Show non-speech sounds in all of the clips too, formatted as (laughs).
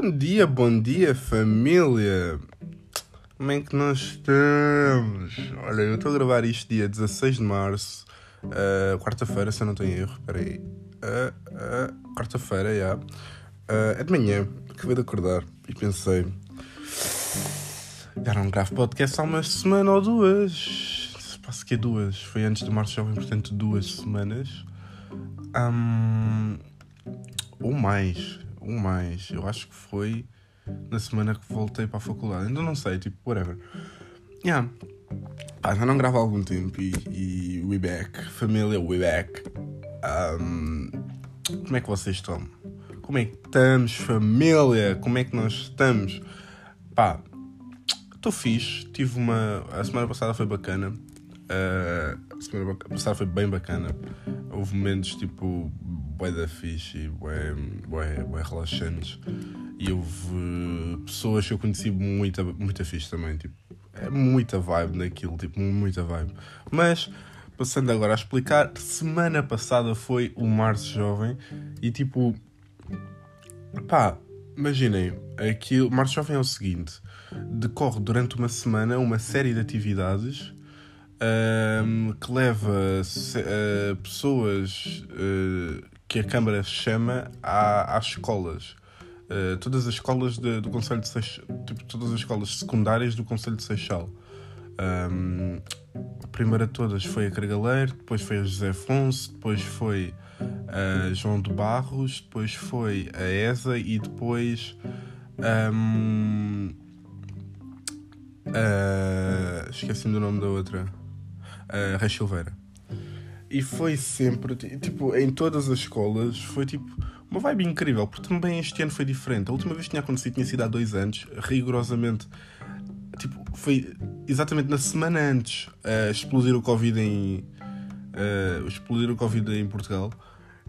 Bom dia, bom dia, família! Como é que nós estamos? Olha, eu estou a gravar isto dia 16 de março, uh, quarta-feira, se eu não tenho erro. Espera aí. Uh, uh, quarta-feira, já. Yeah. é de manhã, acabei de acordar e pensei. Já não gravo podcast há uma semana ou duas. Passo que é duas. Foi antes de março jovem, portanto, duas semanas. Um, ou mais um mais. Eu acho que foi na semana que voltei para a faculdade. Ainda não sei, tipo, whatever. Yeah. Pá, já não gravo há algum tempo e, e we back. Família, we back. Um, como é que vocês estão? Como é que estamos, família? Como é que nós estamos? Pá, estou fixe. Tive uma. A semana passada foi bacana. Uh, a semana passada foi bem bacana. Houve momentos tipo bué da fixe, bué, bué, bué relaxantes. E houve pessoas que eu conheci muita, muita fixe também, tipo, é muita vibe naquilo, tipo, muita vibe. Mas, passando agora a explicar, semana passada foi o Março Jovem e tipo, pá, imaginem, aquilo, Março Jovem é o seguinte, decorre durante uma semana uma série de atividades um, que leva uh, pessoas uh, que a Câmara chama à, às escolas. Uh, todas as escolas de, do Conselho de Seixal, tipo, todas as escolas secundárias do Conselho de Seixal. Um, a primeira de todas foi a Cargaleiro, depois foi a José Afonso, depois foi a João de Barros, depois foi a ESA e depois um, uh, esqueci-me do nome da outra, a Rei Silveira. E foi sempre, tipo, em todas as escolas, foi tipo uma vibe incrível, porque também este ano foi diferente. A última vez que tinha acontecido tinha sido há dois anos, rigorosamente. Tipo, foi exatamente na semana antes a uh, explodir o Covid em. Uh, explodir o Covid em Portugal.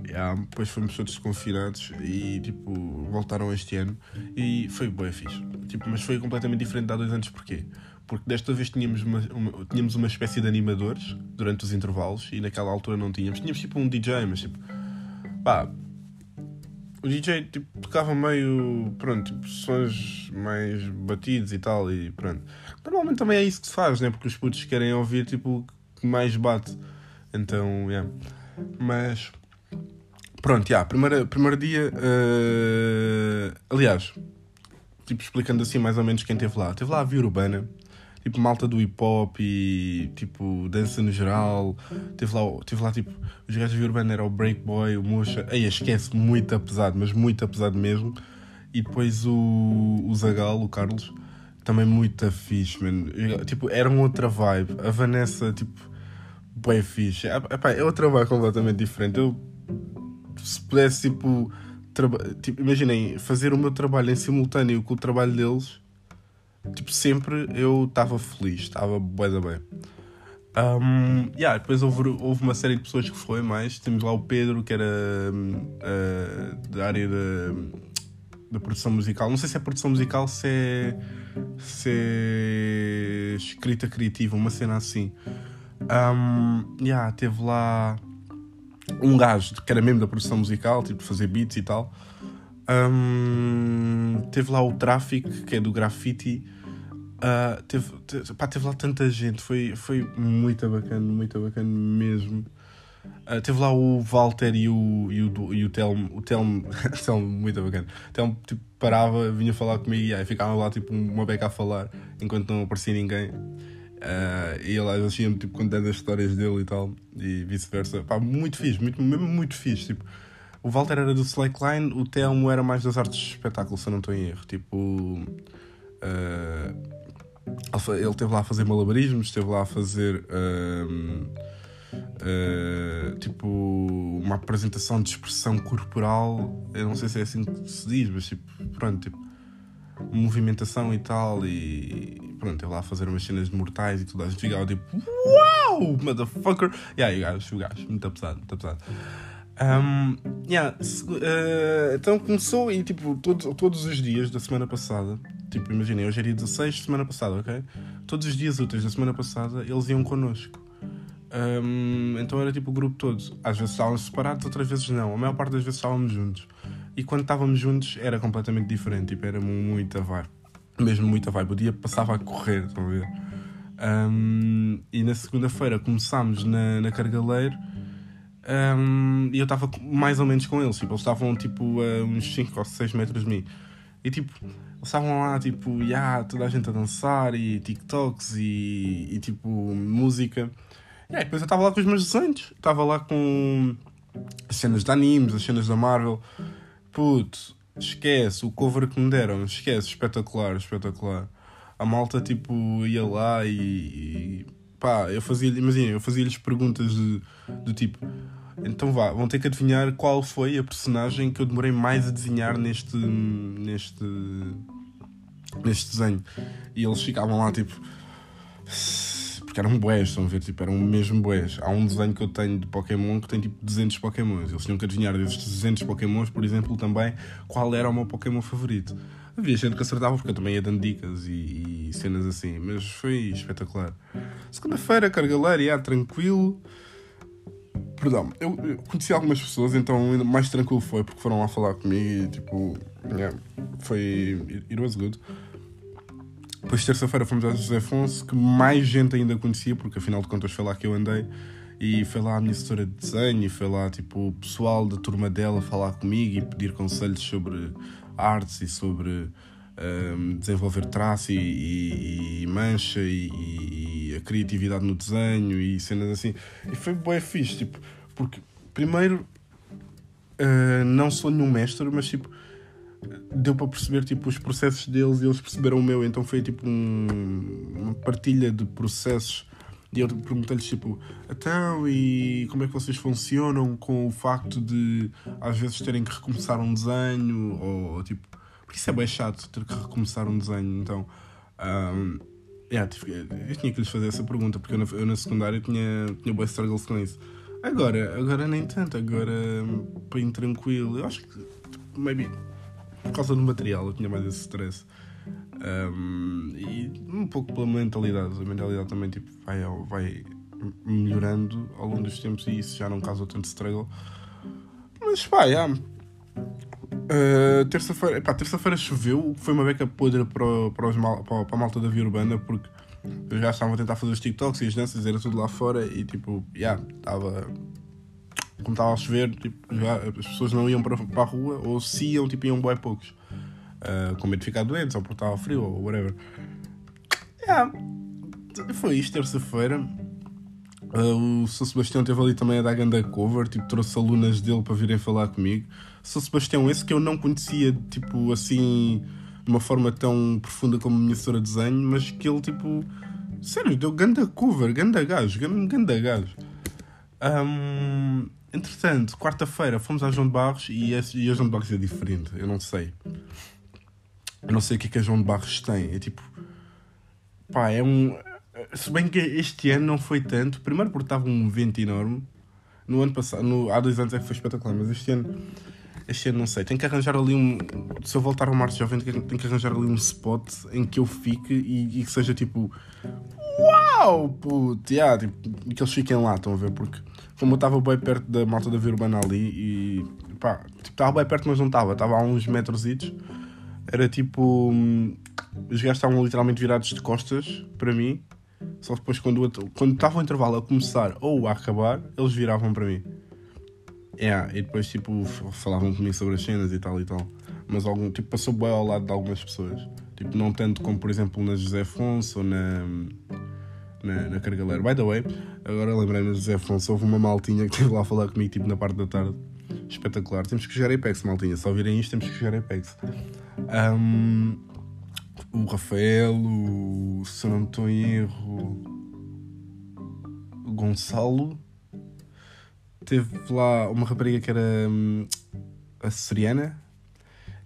Yeah, depois fomos todos confinados e tipo voltaram este ano e foi bem fixe. Tipo, mas foi completamente diferente de há dois anos porquê? Porque desta vez tínhamos uma, uma, tínhamos uma espécie de animadores durante os intervalos e naquela altura não tínhamos. Tínhamos tipo um DJ, mas tipo, pá, o DJ tipo, tocava meio, pronto, tipo, sons mais batidos e tal, e pronto. Normalmente também é isso que se faz, né? Porque os putos querem ouvir tipo o que mais bate. Então, yeah. Mas, pronto, yeah, primeiro, primeiro dia, uh... aliás, tipo, explicando assim mais ou menos quem esteve lá. Teve lá a Via Urbana, tipo malta do hip hop e tipo dança no geral. Teve lá, teve lá tipo, os gajos de Urbana era o Break Boy, o Mocha. Aí esquece, muito pesado, mas muito pesado mesmo. E depois o, o Zagal, o Carlos, também muito fixe, mano. Tipo, era uma outra vibe. A Vanessa, tipo, bem fixe. É, é outra vibe completamente diferente. Eu, se pudesse, tipo, tipo, imaginem, fazer o meu trabalho em simultâneo com o trabalho deles tipo, sempre eu estava feliz, estava bué da bem. Um, yeah, depois houve, houve uma série de pessoas que foi mais. Temos lá o Pedro, que era uh, da área da, da produção musical. Não sei se é produção musical, se é, se é escrita criativa, uma cena assim. Um, yeah, teve lá um gajo que era mesmo da produção musical, tipo fazer beats e tal. Um, teve lá o Traffic, que é do grafite. Uh, teve, teve, pá, teve lá tanta gente, foi, foi muito bacana, muito bacana mesmo. Uh, teve lá o Walter e o, e o, e o Telmo, o Telmo, (laughs) Telmo muito bacana. Telmo tipo, parava, vinha falar comigo e aí, ficava lá tipo uma beca a falar enquanto não aparecia ninguém. Uh, e ele às vezes ia-me tipo, contando as histórias dele e tal, e vice-versa. Muito fixe, muito, mesmo muito fixe. Tipo, o Walter era do Slackline, o Telmo era mais das artes de espetáculo, se eu não estou em erro. Tipo. Uh, ele esteve lá a fazer malabarismos, esteve lá a fazer. Uh, uh, tipo. Uma apresentação de expressão corporal. Eu não sei se é assim que se diz, mas tipo. Pronto, tipo. Movimentação e tal. E. Pronto, esteve lá a fazer umas cenas de mortais e tudo. A gente ficava tipo. Uau! Motherfucker! E aí, o gajo, o gajo, muito pesado, muito pesado. Um, yeah, uh, então começou e tipo, todos, todos os dias da semana passada, tipo, imaginem, hoje é dia 16, semana passada, ok? Todos os dias úteis da semana passada eles iam connosco. Um, então era tipo o grupo todo. Às vezes estávamos separados, outras vezes não. A maior parte das vezes estávamos juntos. E quando estávamos juntos era completamente diferente, tipo, era muita vibe. Mesmo muita vibe. O dia passava a correr, estão a ver? Um, e na segunda-feira começámos na, na Cargaleiro um, e eu estava mais ou menos com eles. Tipo, eles estavam tipo a uns 5 ou 6 metros de mim. E tipo, eles estavam lá, tipo, yeah, toda a gente a dançar e TikToks e, e tipo, música. E depois eu estava lá com os meus desenhos. Estava lá com as cenas de animes, as cenas da Marvel. Puto, esquece, o cover que me deram, esquece, espetacular, espetacular. A malta, tipo, ia lá e, e pá, eu fazia imagina, eu fazia-lhes perguntas de, do tipo, então vá, vão ter que adivinhar qual foi a personagem que eu demorei mais a desenhar neste, neste, neste desenho. E eles ficavam lá, tipo, porque eram boés, estão a ver? Tipo, eram mesmo boés. Há um desenho que eu tenho de Pokémon que tem tipo 200 Pokémons. Eles tinham que adivinhar desses 200 Pokémons, por exemplo, também qual era o meu Pokémon favorito. Havia gente que acertava porque eu também ia dando dicas e, e cenas assim, mas foi espetacular. Segunda-feira, cargaleira, yeah, tranquilo. Perdão, eu, eu, conheci algumas pessoas, então mais tranquilo foi porque foram lá falar comigo e tipo, yeah, foi. It was good. Depois, terça-feira, fomos a José Afonso, que mais gente ainda conhecia, porque afinal de contas foi lá que eu andei. E foi lá a minha assessora de desenho, e foi lá tipo, o pessoal da turma dela falar comigo e pedir conselhos sobre artes e sobre um, desenvolver traço e, e, e mancha e, e, a criatividade no desenho e cenas assim. E foi bem fixe, tipo, porque primeiro uh, não sou nenhum mestre, mas tipo deu para perceber tipo, os processos deles e eles perceberam o meu, então foi tipo um, uma partilha de processos. E eu perguntei-lhes tipo, então e como é que vocês funcionam com o facto de às vezes terem que recomeçar um desenho ou, tipo, porque isso é bem chato ter que recomeçar um desenho, então um, yeah, eu tinha que lhes fazer essa pergunta porque eu na, eu na secundária tinha, tinha bem struggles com isso. Agora, agora nem tanto, agora bem tranquilo. Eu acho que tipo, maybe por causa do material, eu tinha mais esse stress. Um, e um pouco pela mentalidade. A mentalidade também tipo, vai, vai melhorando ao longo dos tempos e isso já não causa tanto struggle. Mas pá, yeah. uh, terça-feira terça-feira choveu, foi uma beca podre para, para, os mal, para, para a malta da Via Urbana porque eu já estava a tentar fazer os TikToks e as danças, era tudo lá fora e tipo, yeah, estava como estava a chover, tipo, já, as pessoas não iam para, para a rua, ou se iam, tipo, iam bem poucos. Uh, com medo de ficar doentes, ou porque estava frio, ou whatever. Yeah. Foi isto, terça-feira. Uh, o Sr. Sebastião teve ali também a dar ganda cover, tipo, trouxe alunas dele para virem falar comigo. Sr. Sebastião, esse que eu não conhecia, tipo, assim, de uma forma tão profunda como a minha senhora de desenho, mas que ele, tipo, sério, deu ganda cover, ganda gajo, ganda gajo. Um, Entretanto, quarta-feira fomos a João de Barros e, esse, e a João de Barros é diferente. Eu não sei. Eu não sei o que é que a João de Barros tem. É tipo. Pá, é um. Se bem que este ano não foi tanto. Primeiro porque estava um vento enorme. No ano passado, no, há dois anos é que foi espetacular, mas este ano. Este ano não sei. Tem que arranjar ali um. Se eu voltar ao Março Jovem, tem que arranjar ali um spot em que eu fique e, e que seja tipo. Uau! Puto! Yeah, tipo, que eles fiquem lá, estão a ver? Porque como eu estava bem perto da malta da Via Urbana ali e pá, tipo, estava bem perto, mas não estava, estava a uns metros. Era tipo. Hum, os gajos estavam literalmente virados de costas para mim. Só depois, quando, quando estava o intervalo a começar ou a acabar, eles viravam para mim. Yeah, e depois, tipo, falavam comigo sobre as cenas e tal e tal. Mas algum, tipo, passou bem ao lado de algumas pessoas. Tipo, não tanto como, por exemplo, na José Afonso ou na na, na Cargaleira. By the way, agora lembrei-me de José Afonso, houve uma maltinha que esteve lá a falar comigo tipo na parte da tarde. Espetacular. Temos que jogar Apex, maltinha. Se ouvirem isto, temos que jogar Apex. Um, o Rafael, o, se não estou em erro, o Gonçalo. Teve lá uma rapariga que era um, a Seriana.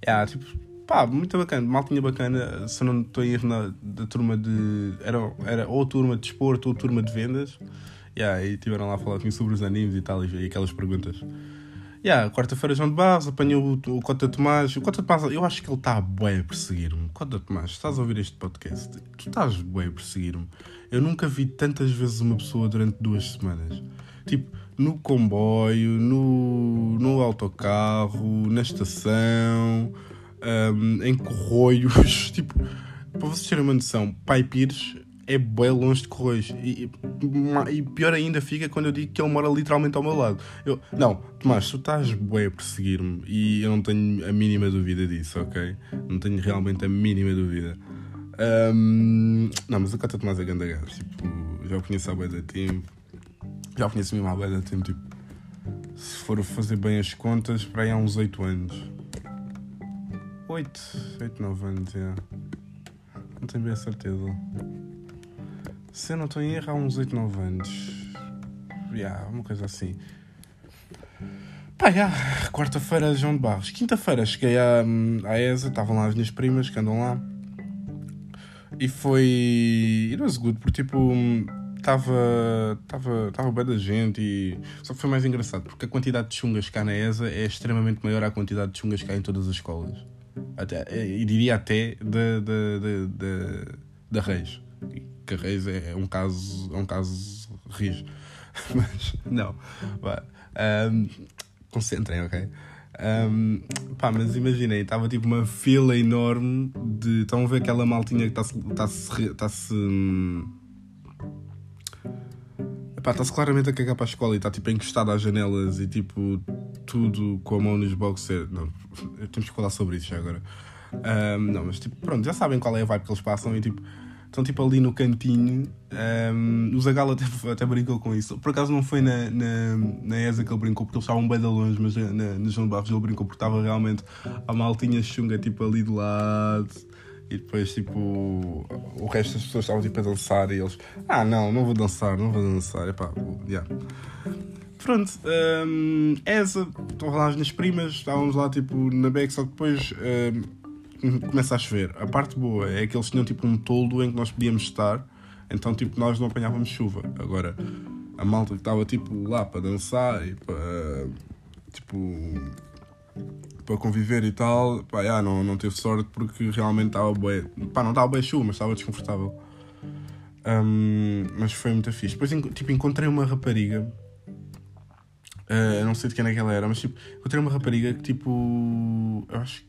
Yeah, tipo, Pá, muito bacana, maltinha bacana, se não estou a ir na da turma de. Era, era ou turma de desporto ou turma de vendas. Yeah, e tiveram lá a falar sobre os animes e tal, e, aquelas perguntas. Yeah, quarta-feira João de Barros, apanhou o, o Cota Tomás. O Cota Tomás, eu acho que ele está bem a perseguir-me. Cota Tomás, estás a ouvir este podcast? Tu estás bem a perseguir-me. Eu nunca vi tantas vezes uma pessoa durante duas semanas. Tipo, no comboio, no, no autocarro, na estação, um, em corroios. (laughs) Tipo, para vocês terem uma noção, Pai Pires é bem longe de Correios. E, e, pior ainda fica quando eu digo que ele mora literalmente ao meu lado. Eu, não, Tomás, tu estás bem a perseguir-me e eu não tenho a mínima dúvida disso, ok? Não tenho realmente a mínima dúvida. Um, não, mas o Cota Tomás é grande gajo. Tipo, já o conheço há bem da tempo. Já o conheço mesmo há bem da tempo. Tipo, se for fazer bem as contas, para aí há uns 8 anos. 8, 8, 9 anos, yeah. Não tenho bem a certeza. Se eu não estou em erro, há uns 8, 9 anos. Yeah, uma coisa assim. Pá, yeah, quarta-feira, João de Barros. Quinta-feira cheguei à, à ESA, estavam lá as minhas primas que andam lá. E foi. It was good, porque tipo. Estava. Estava. Estava bem da gente e. Só que foi mais engraçado, porque a quantidade de chungas cá na ESA é extremamente maior à quantidade de chungas cá em todas as escolas. Até, diria até da, da, da, da, da Reis Reis é, é um caso, é um caso rijo. (laughs) Mas não. Um, concentrem, ok? Um, pá, mas imaginem, estava tipo uma fila enorme de. Estão a ver aquela maltinha que está-se. Está-se. Está-se. Está-se claramente a cagar para a escola e está tipo encostado às janelas e tipo tudo com a mão nos boxers. Não, (laughs) temos que falar sobre isso já agora. Um, não, mas tipo, pronto, já sabem qual é a vibe que eles passam e tipo Estão tipo ali no cantinho. Um, o Zagal até, até brincou com isso. Por acaso não foi na, na, na ESA que ele brincou, porque eles estavam bem de longe, mas na, na João Barros ele brincou porque estava realmente a maltinha chunga tipo ali do lado. E depois, tipo, o resto das pessoas estavam tipo a dançar e eles, ah, não, não vou dançar, não vou dançar. Epá, yeah. Pronto, um, essa, estão lá as minhas primas, estávamos lá tipo na beck, só que depois. Um, (laughs) começa a chover. A parte boa é que eles tinham tipo um toldo em que nós podíamos estar, então tipo nós não apanhávamos chuva. Agora, a malta que estava tipo lá para dançar e para tipo para conviver e tal, pá, já, não, não teve sorte porque realmente estava bem, pá, não estava bem chuva, mas estava desconfortável. Um, mas foi muito fixe. Depois tipo, encontrei uma rapariga, uh, não sei de quem é que ela era, mas tipo, encontrei uma rapariga que tipo, eu acho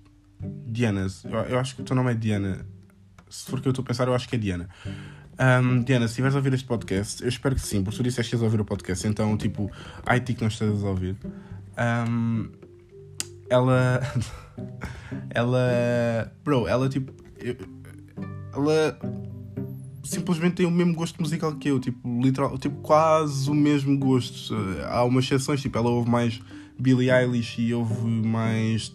Diana, eu, eu acho que o teu nome é Diana. Se for que eu estou a pensar, eu acho que é Diana. Um, Diana, se estiveres a ouvir este podcast, eu espero que sim, porque tu disseste que ias ouvir o podcast, então, tipo, IT que não estás a ouvir. Um, ela. (laughs) ela. Bro, ela, tipo. Eu, ela simplesmente tem o mesmo gosto musical que eu, tipo, literal, tipo, quase o mesmo gosto. Há umas exceções, tipo, ela ouve mais Billie Eilish e ouve mais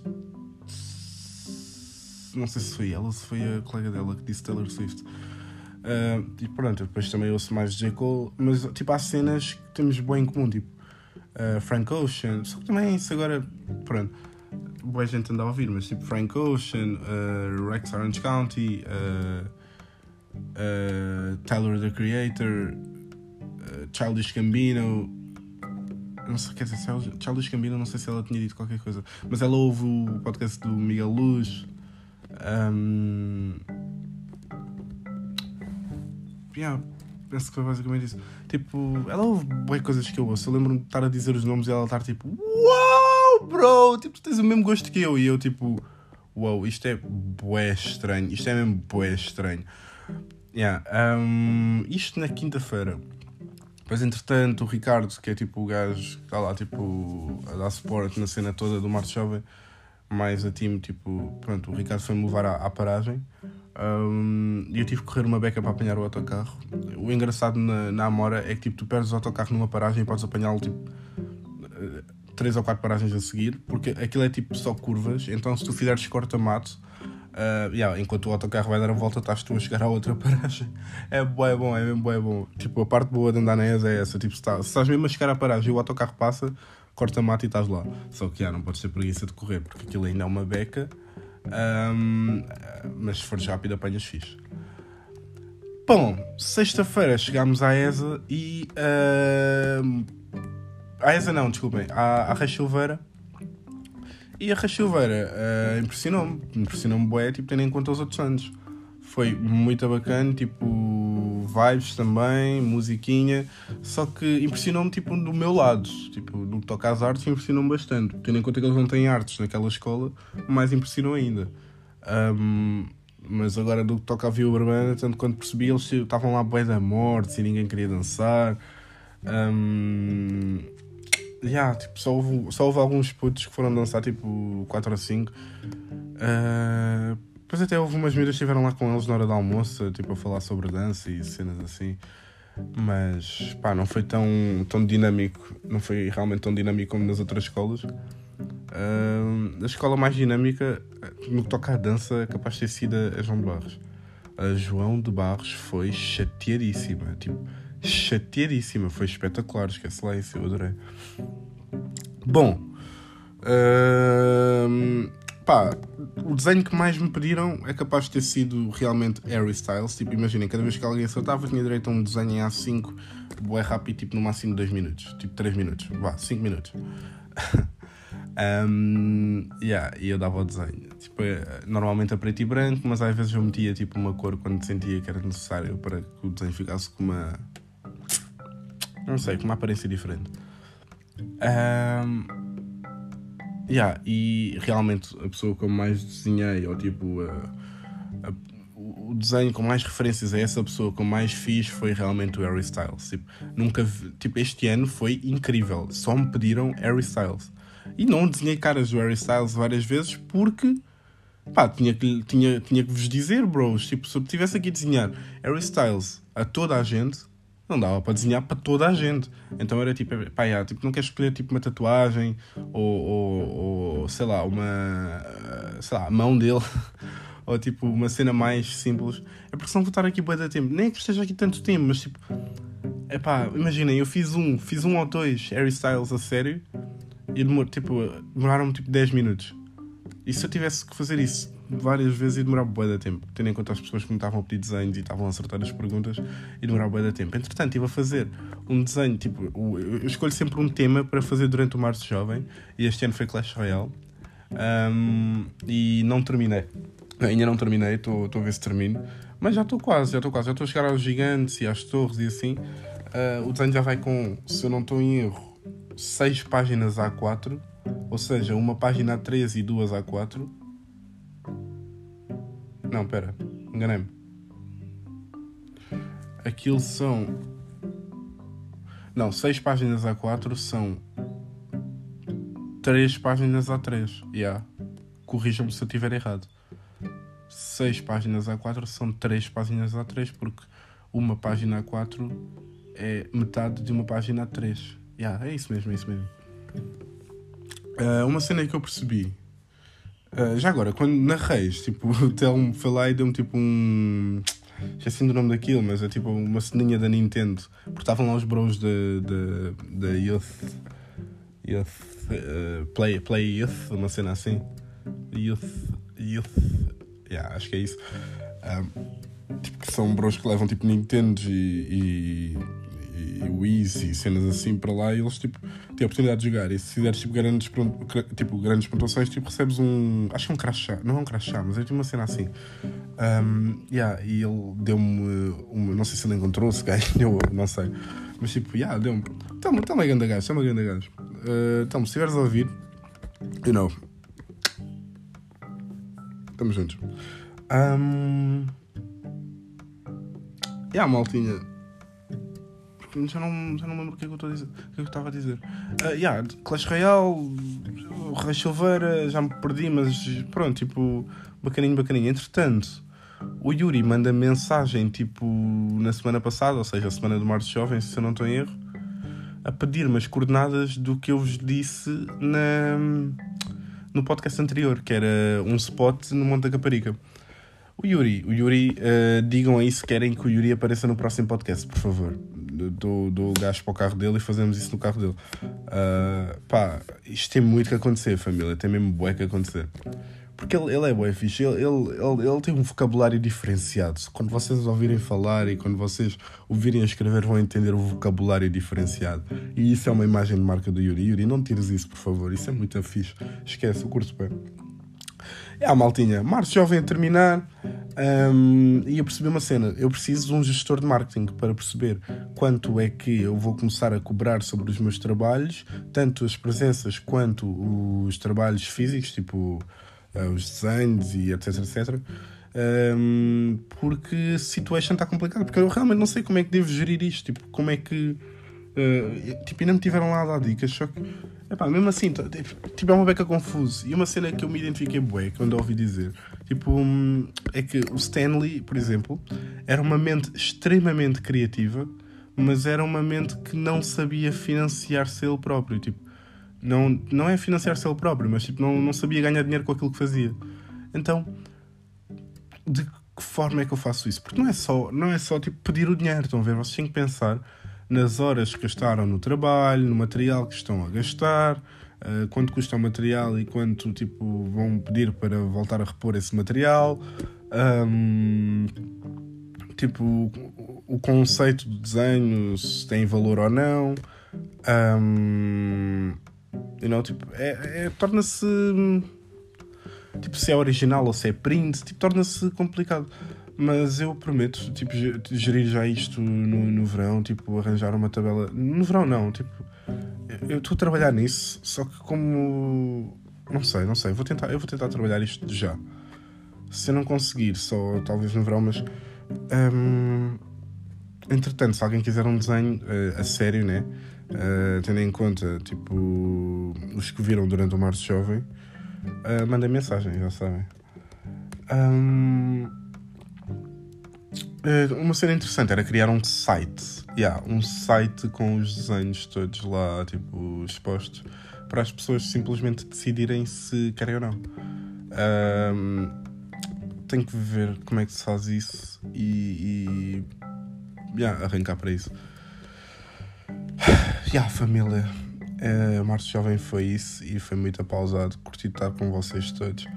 não sei se foi ela ou se foi a colega dela que disse Taylor Swift. Uh, e pronto, depois também ouço mais J. Cole, mas tipo, há cenas que temos bem em comum, tipo uh, Frank Ocean, só que também isso agora, pronto, boa gente anda a ouvir, mas tipo Frank Ocean, uh, Rex Orange County, Tyler the Creator, Childish Gambino. Não sei, quer dizer, Gambino, não sei se ela tinha dito qualquer coisa, mas ela ouve o podcast do Miguel Luz. Um... Yeah, penso que foi basicamente isso. Tipo, ela ouve coisas que eu ouço. Eu lembro-me de estar a dizer os nomes e ela estar tipo, uau, bro, tipo, tu tens o mesmo gosto que eu. E eu, tipo, uau, isto é bué estranho. Isto é mesmo bué estranho. Yeah, um, isto na quinta-feira. Depois, entretanto, o Ricardo, que é tipo o gajo que está lá, tipo, a dar suporte na cena toda do Marte Jovem mais a time, tipo, pronto, o Ricardo foi-me levar à, à paragem um, e eu tive que correr uma beca para apanhar o autocarro. O engraçado na, na Amora é que tipo, tu perdes o autocarro numa paragem e podes apanhá-lo tipo eh, três ou quatro paragens a seguir, porque aquilo é tipo só curvas, então se tu fizeres corta-mato, uh, yeah, enquanto o autocarro vai dar a volta, estás tu a chegar à outra (laughs) paragem. É bom, é bom, é mesmo bom, é bom. Tipo, a parte boa de andar na ESA é essa, tipo, se, tá, se estás mesmo a chegar à paragem e o autocarro passa, corta mato e estás lá. Só que já não podes ter preguiça de correr, porque aquilo ainda é uma beca. Um, mas se fores rápido, apanhas fixe. Bom, sexta-feira chegámos à ESA e. Uh, à ESA não, desculpem, à, à Silveira. E a Silveira uh, impressionou-me, impressionou-me bué, tipo, tendo em conta os outros anos. Foi muito bacana, tipo, vibes também, musiquinha, só que impressionou-me, tipo, do meu lado, tipo, no que toca às artes, impressionou-me bastante, tendo em conta que eles não têm artes naquela escola, mais impressionou ainda. Um, mas agora do que toca a Via Urbana, tanto quanto percebi, eles estavam lá bem da morte e ninguém queria dançar. Um, yeah, tipo, só, houve, só houve alguns putos que foram dançar tipo 4 ou 5. Uh, depois até houve umas miúdas que estiveram lá com eles na hora do almoço, tipo, a falar sobre dança e cenas assim. Mas pá, não foi tão, tão dinâmico, não foi realmente tão dinâmico como nas outras escolas. Uh, a escola mais dinâmica no que toca à dança é capaz de ter sido a João de Barros. A João de Barros foi chateadíssima, tipo, chateadíssima, foi espetacular, esquece lá isso, eu adorei. Bom, uh, pá, o desenho que mais me pediram é capaz de ter sido realmente Harry Styles. Tipo, imaginem, cada vez que alguém acertava, tinha direito a um desenho em A5, é rápido, tipo, no máximo 2 minutos, tipo 3 minutos, vá, 5 minutos. (laughs) Um, yeah, e eu dava o desenho. Tipo, é, normalmente a preto e branco, mas às vezes eu metia tipo uma cor quando sentia que era necessário para que o desenho ficasse com uma. Não sei, com uma aparência diferente. Um, yeah, e realmente a pessoa que eu mais desenhei, ou tipo. A, a, o desenho com mais referências a essa pessoa que eu mais fiz foi realmente o Harry Styles. Tipo, nunca vi, tipo, este ano foi incrível. Só me pediram Harry Styles. E não desenhei caras do Harry Styles várias vezes porque pá, tinha que, tinha, tinha que vos dizer, bros. Tipo, se eu tivesse aqui a desenhar Harry Styles a toda a gente, não dava para desenhar para toda a gente. Então era tipo, pá, yeah, tipo não queres escolher tipo uma tatuagem ou, ou, ou, sei lá, uma sei lá, a mão dele. (laughs) ou tipo uma cena mais simples. É porque senão vou estar aqui bem tempo. Nem é que esteja aqui tanto tempo, mas tipo. É pá, imaginem, eu fiz um, fiz um ou dois Harry Styles a sério e demor, tipo, demoraram tipo 10 minutos. E se eu tivesse que fazer isso várias vezes ia demorar bué de tempo, tendo em conta as pessoas que me estavam a pedir desenhos e estavam a acertar as perguntas, e demorar bué de tempo. Entretanto, estive a fazer um desenho, tipo, eu escolho sempre um tema para fazer durante o Março Jovem, e este ano foi Clash Royale, um, e não terminei. Ainda não terminei, estou a ver se termino, mas já estou quase, já estou quase, já estou a chegar aos gigantes e às torres e assim. Uh, o desenho já vai com, se eu não estou em erro, 6 páginas A4, ou seja, uma página A3 e duas A4. Não, pera, enganei-me. Aquilo são. Não, 6 páginas A4 são 3 páginas A3. Yeah. Corrija-me se eu estiver errado. 6 páginas A4 são 3 páginas A3, porque uma página A4 é metade de uma página A3. Yeah, é isso mesmo, é isso mesmo. Uh, uma cena que eu percebi. Uh, já agora, quando narrei, tipo, (laughs) o Telmo foi lá e deu-me tipo um. Esqueci do nome daquilo, mas é tipo uma ceninha da Nintendo. Porque estavam lá os bros da Youth. Youth. Uh, play, play Youth, uma cena assim. Youth. Youth. Yeah, acho que é isso. tipo, que são bros que levam tipo Nintendo e, e e Wiz e cenas assim para lá e eles tipo têm a oportunidade de jogar. E se fizeres tipo grandes, tipo, grandes pontuações, tipo, recebes um. Acho que é um crachá, não é um crachá, mas é tipo uma cena assim. Um, yeah, e ele deu-me uma. Não sei se ele encontrou, se ganhou, (laughs) não sei. Mas tipo, yeah, deu-me. Toma, toma aí, ganda gajo, toma ganda gajo. Uh, então, se estiveres a ouvir, you know. Estamos juntos. Um, yeah, maltinha já não, já não lembro o que é que eu estou a dizer. O que é que estava a dizer? Uh, yeah, Clash Royale, Rei Silveira, já me perdi, mas pronto, tipo, bacaninho, bacaninho. Entretanto, o Yuri manda mensagem, tipo, na semana passada, ou seja, a semana do Março Jovem, se eu não estou em erro, a pedir-me as coordenadas do que eu vos disse na, no podcast anterior, que era um spot no Monte da Caparica. O Yuri, o Yuri, uh, digam aí se querem que o Yuri apareça no próximo podcast, por favor dou, dou gás para o carro dele e fazemos isso no carro dele. Uh, pá, isto tem muito que acontecer, família. Tem mesmo bué que acontecer. Porque ele, ele é bué fixe. Ele, ele, ele, ele, tem um vocabulário diferenciado. Quando vocês ouvirem falar e quando vocês ouvirem escrever, vão entender o vocabulário diferenciado. E isso é uma imagem de marca do Yuri. Yuri, não tires isso, por favor. Isso é muito fixe. Esquece, o curso bem. É a maltinha. Março jovem a terminar. Um, e eu percebi uma cena: eu preciso de um gestor de marketing para perceber quanto é que eu vou começar a cobrar sobre os meus trabalhos, tanto as presenças quanto os trabalhos físicos, tipo uh, os desenhos e etc, etc. Um, porque a situação está complicada, porque eu realmente não sei como é que devo gerir isto, tipo, como é que. Uh, tipo, ainda me tiveram lá a dar dicas, só que, epá, mesmo assim, tipo, é uma beca confuso. E uma cena que eu me identifiquei bué, quando ouvi dizer, tipo, um, é que o Stanley, por exemplo, era uma mente extremamente criativa, mas era uma mente que não sabia financiar-se ele próprio, tipo, não, não é financiar-se ele próprio, mas tipo, não, não sabia ganhar dinheiro com aquilo que fazia. Então, de que forma é que eu faço isso? Porque não é só, não é só tipo, pedir o dinheiro, estão a ver? Vocês têm que pensar nas horas que gastaram no trabalho, no material que estão a gastar, uh, quanto custa o material e quanto tipo, vão pedir para voltar a repor esse material. Um, tipo, o, conceito do desenho, se tem valor ou não. Um, you know, tipo, é, é torna-se tipo, se é original ou se é print, tipo, torna-se complicado. Mas eu prometo, tipo, gerir já isto no, no verão, tipo, arranjar uma tabela. No verão não, tipo, eu estou a trabalhar nisso, só que como. Não sei, não sei, vou tentar, eu vou tentar trabalhar isto já. Se eu não conseguir, só talvez no verão, mas. Um, entretanto, se alguém quiser um desenho uh, a sério, né? Uh, tendo em conta, tipo, os que viram durante o Março Jovem, uh, mandem mensagem, já sabem. Um, uma cena interessante era criar um site. Yeah, um site com os desenhos todos lá, tipo, expostos, para as pessoas simplesmente decidirem se querem ou não. Um, tenho que ver como é que se faz isso e, e yeah, arrancar para isso. (sighs) Yeah, família, uh, Março Jovem foi isso e foi muito apausado. Curti estar com vocês todos.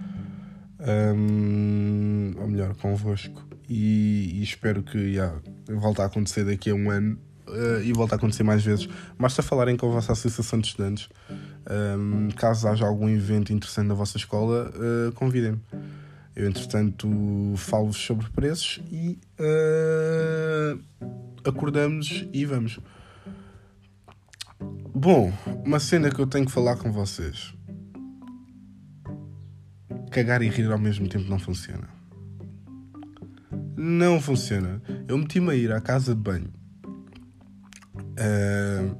Um, ou melhor, convosco. E, e espero que yeah, volte a acontecer daqui a um ano uh, e volte a acontecer mais vezes. Basta falarem com a vossa associação de estudantes. Um, caso haja algum evento interessante na vossa escola, uh, convidem-me. Eu, entretanto, falo-vos sobre preços e uh, acordamos e vamos. Bom, uma cena que eu tenho que falar com vocês. Cagar e rir ao mesmo tempo não funciona. Não funciona. Eu meti-me a ir à casa de banho. Uh,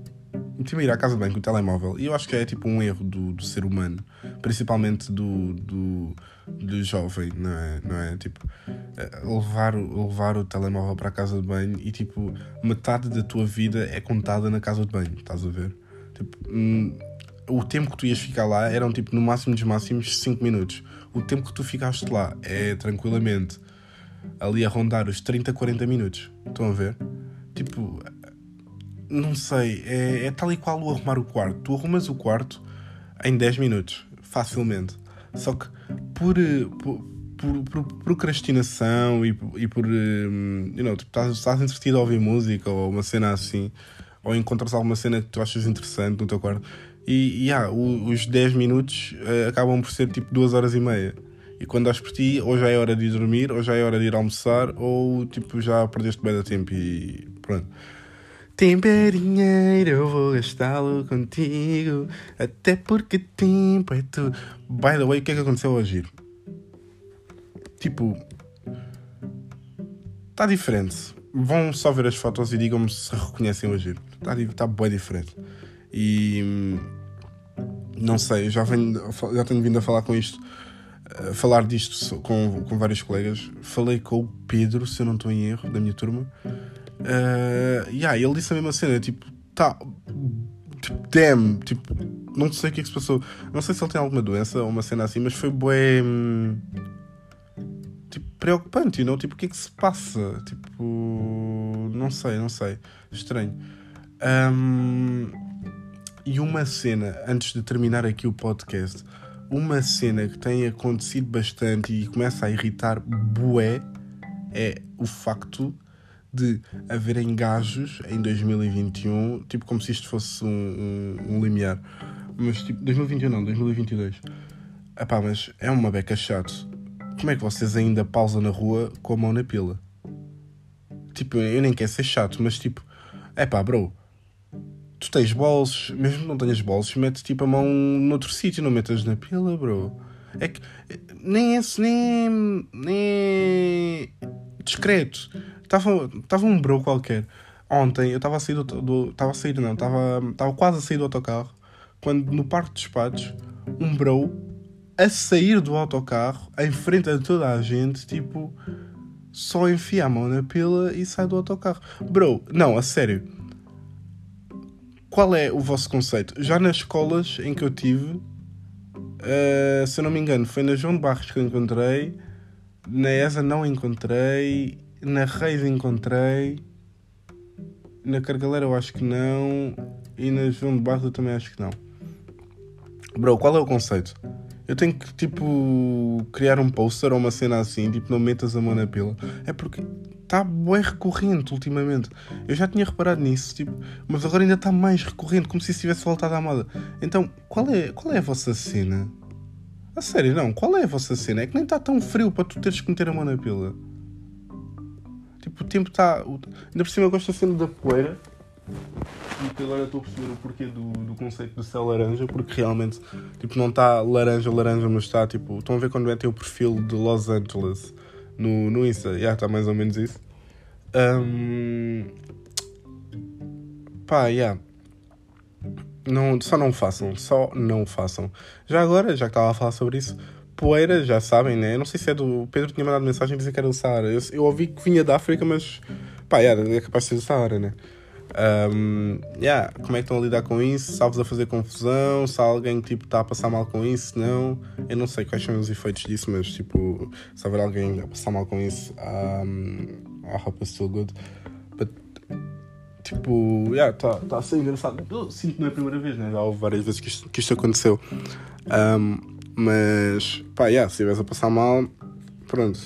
meti-me a ir à casa de banho com o telemóvel. E eu acho que é tipo um erro do, do ser humano. Principalmente do, do, do jovem, não é? Não é? Tipo, levar, levar o telemóvel para a casa de banho e tipo, metade da tua vida é contada na casa de banho. Estás a ver? Tipo, hum, o tempo que tu ias ficar lá eram tipo no máximo dos máximos 5 minutos. O tempo que tu ficaste lá é tranquilamente ali a rondar os 30, 40 minutos. Estão a ver? Tipo, não sei, é, é tal e qual o arrumar o quarto. Tu arrumas o quarto em 10 minutos, facilmente. Só que por, por, por, por procrastinação e, e por. Um, you know, tipo, estás, estás entretido a ouvir música ou uma cena assim ou encontras alguma cena que tu achas interessante no teu quarto. E, e yeah, os 10 minutos uh, acabam por ser tipo 2 horas e meia. E quando dás por ti, ou já é hora de ir dormir, ou já é hora de ir almoçar, ou tipo já perdeste bem da tempo e pronto. Tempo é dinheiro, eu vou gastá-lo contigo. Até porque tempo é tudo. By the way, o que é que aconteceu hoje? Tipo. Está diferente vão só ver as fotos e digam-me se reconhecem o agir. Está, está bem diferente. E não sei, já, venho, já tenho vindo a falar com isto, falar disto com, com vários colegas. Falei com o Pedro, se eu não estou em erro, da minha turma. Uh, yeah, ele disse a mesma cena, tipo, tá. Tipo, damn, tipo, não sei o que é que se passou. Não sei se ele tem alguma doença ou uma cena assim, mas foi bué. Hum, tipo, preocupante, know? Tipo, o que é que se passa? Tipo, não sei, não sei. Estranho. Um, e uma cena, antes de terminar aqui o podcast, uma cena que tem acontecido bastante e começa a irritar bué é o facto de haverem gajos em 2021, tipo como se isto fosse um, um, um limiar, mas tipo 2021 não, 2022. Epá, mas é uma beca chato como é que vocês ainda pausam na rua com a mão na pila? Tipo, eu nem quero ser chato, mas tipo, é pá, bro, tu tens bolsos, mesmo que não tenhas bolsos, mete tipo a mão noutro sítio, não metas na pila, bro. É que nem esse, nem. nem. discreto. Estava um bro qualquer. Ontem eu estava a sair do. Estava a sair, não, estava quase a sair do autocarro. Quando no parque de despachos, um bro a sair do autocarro, em frente a toda a gente, tipo, só enfia a mão na pila e sai do autocarro. Bro, não, a sério. Qual é o vosso conceito? Já nas escolas em que eu tive, uh, se eu não me engano, foi na João de Barros que eu encontrei, na ESA não encontrei, na Reis encontrei, na Cargalera eu acho que não, e na João de Barros eu também acho que não. Bro, qual é o conceito? Eu tenho que, tipo, criar um poster ou uma cena assim, tipo, não metas a mão na pila. É porque está bem recorrente ultimamente. Eu já tinha reparado nisso, tipo, mas agora ainda está mais recorrente, como se isso tivesse voltado à moda. Então, qual é, qual é a vossa cena? A sério, não, qual é a vossa cena? É que nem está tão frio para tu teres que meter a mão na pila. Tipo, o tempo está. Ainda por cima eu gosto da cena da poeira. E agora estou a perceber o porquê do, do conceito do céu laranja, porque realmente tipo, não está laranja, laranja, mas está tipo. Estão a ver quando metem o perfil de Los Angeles no, no Insta? Já yeah, está mais ou menos isso. Um, pá, yeah. Não, só não façam, só não façam. Já agora, já que estava a falar sobre isso, poeira, já sabem, né? Não sei se é do. Pedro tinha mandado mensagem dizer que era do Saara. Eu, eu ouvi que vinha da África, mas pá, yeah, é capaz de ser do Saara, né? Um, yeah, como é que estão a lidar com isso? Se a fazer confusão, se alguém tipo está a passar mal com isso, não. Eu não sei quais são os efeitos disso, mas tipo, se houver alguém a passar mal com isso, um, I hope it's still good. But, tipo, yeah, está tá a ser engraçado. Eu sinto que não é a primeira vez, né? Já houve várias vezes que isto, que isto aconteceu. Um, mas, pá, yeah, se estivesse a passar mal, pronto,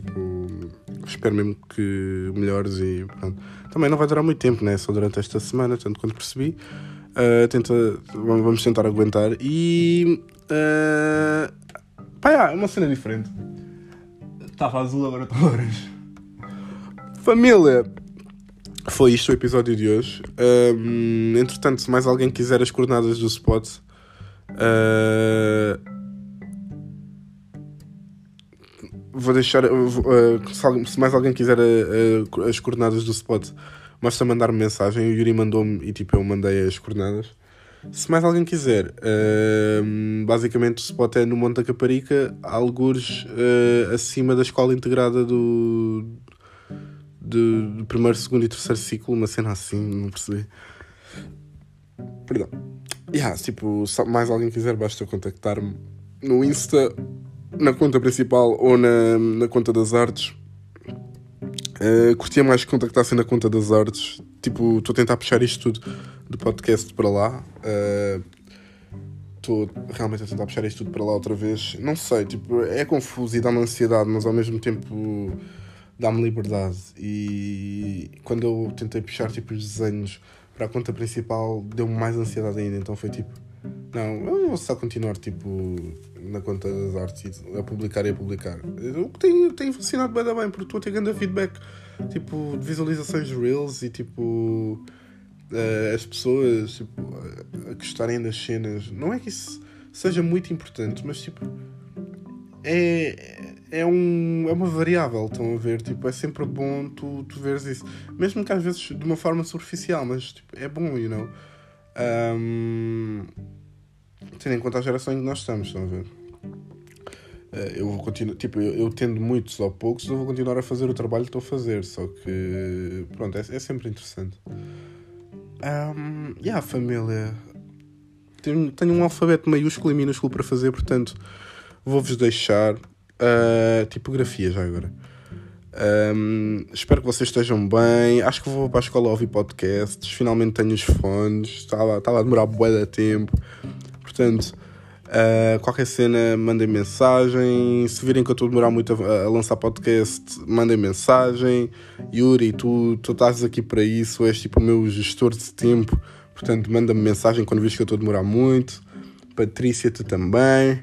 tipo, espero mesmo que melhores e pronto também não vai durar muito tempo, né? Só durante esta semana, tanto quanto percebi. Uh, tenta, vamos tentar aguentar. E. Uh, pá, é uma cena diferente. Estava azul, agora está laranja. Família! Foi isto o episódio de hoje. Um, entretanto, se mais alguém quiser as coordenadas do spot. Uh, vou deixar. Uh, se mais alguém quiser uh, as coordenadas do spot, basta mandar-me mensagem. O Yuri mandou-me e tipo eu mandei as coordenadas. Se mais alguém quiser, basicamente o spot é no Monte da Caparica, algures acima da escola integrada do, do, do, primeiro, segundo e terceiro ciclo, uma cena assim, não percebi. Perdão. Yeah, tipo, se mais alguém quiser, basta contactar-me no Insta na conta principal ou na, na conta das artes. Uh, curtia mais que contactassem na conta das artes. Tipo, estou a tentar puxar isto tudo do podcast para lá. Estou uh, realmente a tentar puxar isto tudo para lá outra vez. Não sei, tipo, é confuso e dá-me ansiedade, mas ao mesmo tempo dá-me liberdade. E quando eu tentei puxar tipo, os desenhos para a conta principal, deu-me mais ansiedade ainda. Então foi tipo não, eu vou só continuar tipo na conta das artes a publicar e a publicar. O que tem, tem funcionado bem, bem porque estou a ter grande feedback tipo, de visualizações Reels e tipo uh, as pessoas tipo, a gostarem das cenas. Não é que isso seja muito importante, mas tipo é, é, um, é uma variável, estão a ver? Tipo, é sempre bom tu, tu veres isso. Mesmo que às vezes de uma forma superficial, mas tipo, é bom, you know? Um, tendo em conta a geração em que nós estamos, estão a ver? Eh, eu vou continuar, tipo, eu, eu, tendo muitos ou poucos, eu vou continuar a fazer o trabalho que estou a fazer, só que, pronto, é, é sempre interessante. Um, e yeah, a família. Tenho, tenho um alfabeto maiúsculo e minúsculo para fazer, portanto, vou-vos deixar uh, tipografia já agora. Um, espero que vocês estejam bem. Acho que vou para a escola ouvir podcasts. Finalmente tenho os fones. Estava, estava a demorar bué de tempo. Portanto, uh, qualquer cena, mandem mensagem. Se virem que eu estou a demorar muito a, a, lançar podcast, mandem mensagem. Yuri, tu, tu estás aqui para isso. És tipo o meu gestor de tempo. Portanto, manda-me mensagem quando vês que eu estou a demorar muito. Patrícia, tu também.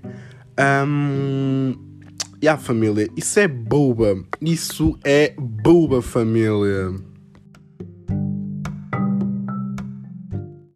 Um, E a família, isso é boba. Isso é boba, família.